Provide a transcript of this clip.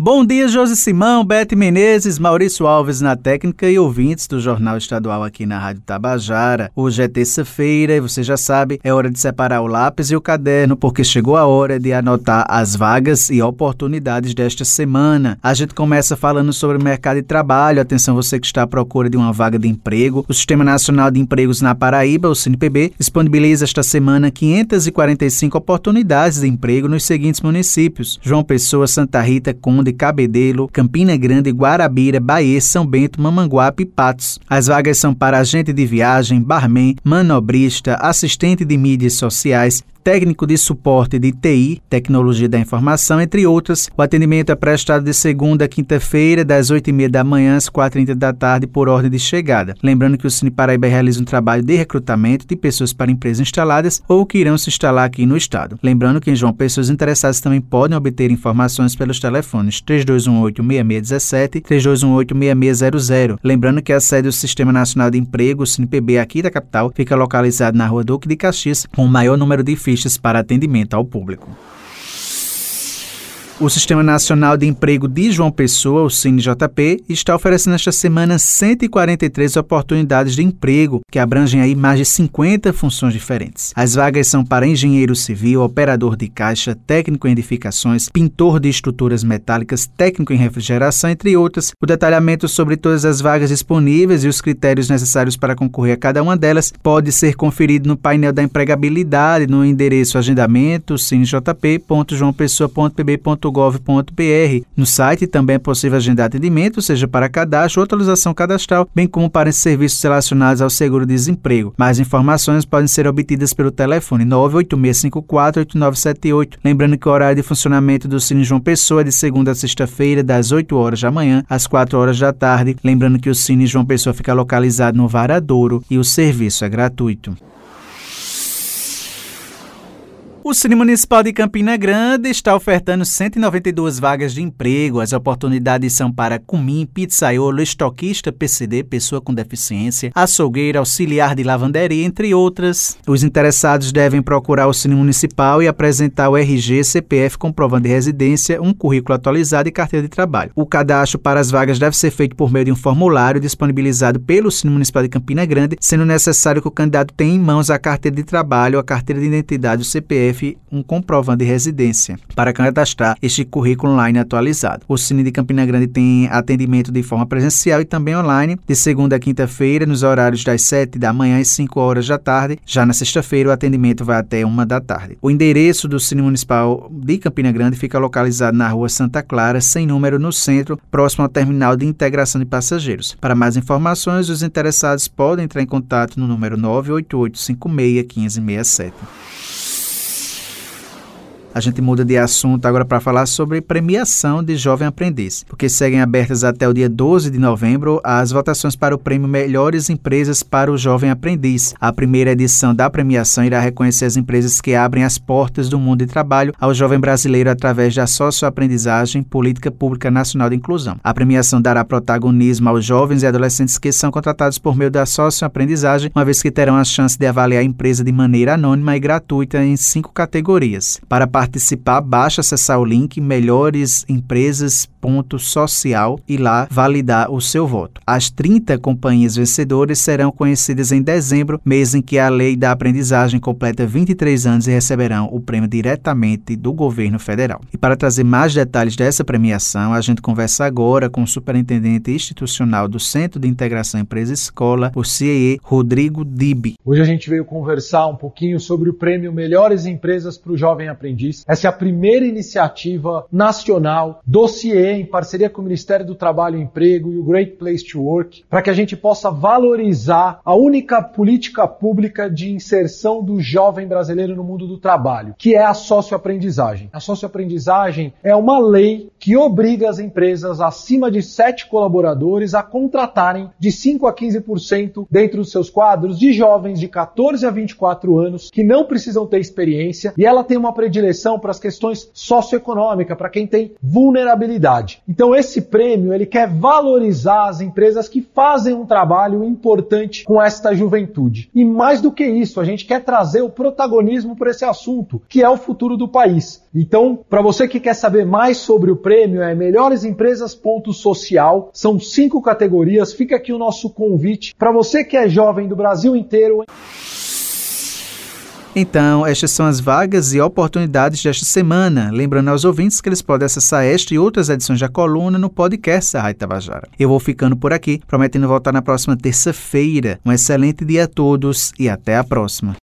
Bom dia, Josi Simão, Bete Menezes, Maurício Alves na técnica e ouvintes do Jornal Estadual aqui na Rádio Tabajara. Hoje é terça-feira e você já sabe, é hora de separar o lápis e o caderno, porque chegou a hora de anotar as vagas e oportunidades desta semana. A gente começa falando sobre o mercado de trabalho. Atenção, você que está à procura de uma vaga de emprego. O Sistema Nacional de Empregos na Paraíba, o CNPB, disponibiliza esta semana 545 oportunidades de emprego nos seguintes municípios: João Pessoa, Santa Rita, Conde, de Cabedelo, Campina Grande, Guarabira, Bahia, São Bento, Mamanguape e Patos. As vagas são para agente de viagem, barman, manobrista, assistente de mídias sociais, técnico de suporte de TI, tecnologia da informação, entre outras. O atendimento é prestado de segunda a quinta-feira, das 8h30 da manhã às 4h30 da tarde, por ordem de chegada. Lembrando que o Cine Paraíba realiza um trabalho de recrutamento de pessoas para empresas instaladas ou que irão se instalar aqui no estado. Lembrando que em João pessoas interessadas também podem obter informações pelos telefones 3218-6617 3218-6600. Lembrando que a sede do Sistema Nacional de Emprego, o CinePB, aqui da capital, fica localizado na rua Duque de Caxias, com o maior número de fichas para atendimento ao público. O Sistema Nacional de Emprego de João Pessoa, o CineJP, está oferecendo esta semana 143 oportunidades de emprego, que abrangem aí mais de 50 funções diferentes. As vagas são para engenheiro civil, operador de caixa, técnico em edificações, pintor de estruturas metálicas, técnico em refrigeração, entre outras. O detalhamento sobre todas as vagas disponíveis e os critérios necessários para concorrer a cada uma delas pode ser conferido no painel da empregabilidade no endereço agendamento cinejp.joaopessoa.pb.br gov.br. No site também é possível agendar atendimento, seja para cadastro ou atualização cadastral, bem como para serviços relacionados ao seguro-desemprego. Mais informações podem ser obtidas pelo telefone 986548978. Lembrando que o horário de funcionamento do Cine João Pessoa é de segunda a sexta-feira, das 8 horas da manhã às 4 horas da tarde. Lembrando que o Cine João Pessoa fica localizado no Varadouro e o serviço é gratuito. O Cine Municipal de Campina Grande está ofertando 192 vagas de emprego. As oportunidades são para cumim, pizzaiolo, estoquista, PCD, pessoa com deficiência, açougueiro, auxiliar de lavanderia, entre outras. Os interessados devem procurar o Cine Municipal e apresentar o RG, CPF, comprovando de residência, um currículo atualizado e carteira de trabalho. O cadastro para as vagas deve ser feito por meio de um formulário disponibilizado pelo Cine Municipal de Campina Grande, sendo necessário que o candidato tenha em mãos a carteira de trabalho, a carteira de identidade, o CPF um comprovante de residência para cadastrar este currículo online atualizado. O Cine de Campina Grande tem atendimento de forma presencial e também online, de segunda a quinta-feira, nos horários das 7 da manhã às 5 horas da tarde. Já na sexta-feira, o atendimento vai até 1 da tarde. O endereço do Cine Municipal de Campina Grande fica localizado na rua Santa Clara, sem número, no centro, próximo ao terminal de integração de passageiros. Para mais informações, os interessados podem entrar em contato no número 988 56 1567. A gente muda de assunto agora para falar sobre premiação de jovem aprendiz, porque seguem abertas até o dia 12 de novembro as votações para o prêmio Melhores Empresas para o Jovem Aprendiz. A primeira edição da premiação irá reconhecer as empresas que abrem as portas do mundo de trabalho ao jovem brasileiro através da socioaprendizagem, política pública nacional de inclusão. A premiação dará protagonismo aos jovens e adolescentes que são contratados por meio da socioaprendizagem, uma vez que terão a chance de avaliar a empresa de maneira anônima e gratuita em cinco categorias. Para participar, basta acessar o link Melhores Empresas ponto social e lá validar o seu voto. As 30 companhias vencedoras serão conhecidas em dezembro, mês em que a lei da aprendizagem completa 23 anos e receberão o prêmio diretamente do governo federal. E para trazer mais detalhes dessa premiação, a gente conversa agora com o superintendente institucional do Centro de Integração Empresa Escola, o CIE, Rodrigo Dib. Hoje a gente veio conversar um pouquinho sobre o prêmio Melhores Empresas para o Jovem Aprendiz essa é a primeira iniciativa nacional do CIE, em parceria com o Ministério do Trabalho e Emprego e o Great Place to Work, para que a gente possa valorizar a única política pública de inserção do jovem brasileiro no mundo do trabalho, que é a socioaprendizagem. A socioaprendizagem é uma lei que obriga as empresas acima de sete colaboradores a contratarem de 5 a 15% dentro dos seus quadros de jovens de 14 a 24 anos que não precisam ter experiência e ela tem uma predileção para as questões socioeconômicas, para quem tem vulnerabilidade. Então esse prêmio ele quer valorizar as empresas que fazem um trabalho importante com esta juventude. E mais do que isso, a gente quer trazer o protagonismo para esse assunto, que é o futuro do país. Então, para você que quer saber mais sobre o prêmio, é melhoresempresas.social. São cinco categorias. Fica aqui o nosso convite para você que é jovem do Brasil inteiro. Então, estas são as vagas e oportunidades desta semana. Lembrando aos ouvintes que eles podem acessar esta e outras edições da coluna no podcast da Tabajara. Eu vou ficando por aqui, prometendo voltar na próxima terça-feira. Um excelente dia a todos e até a próxima.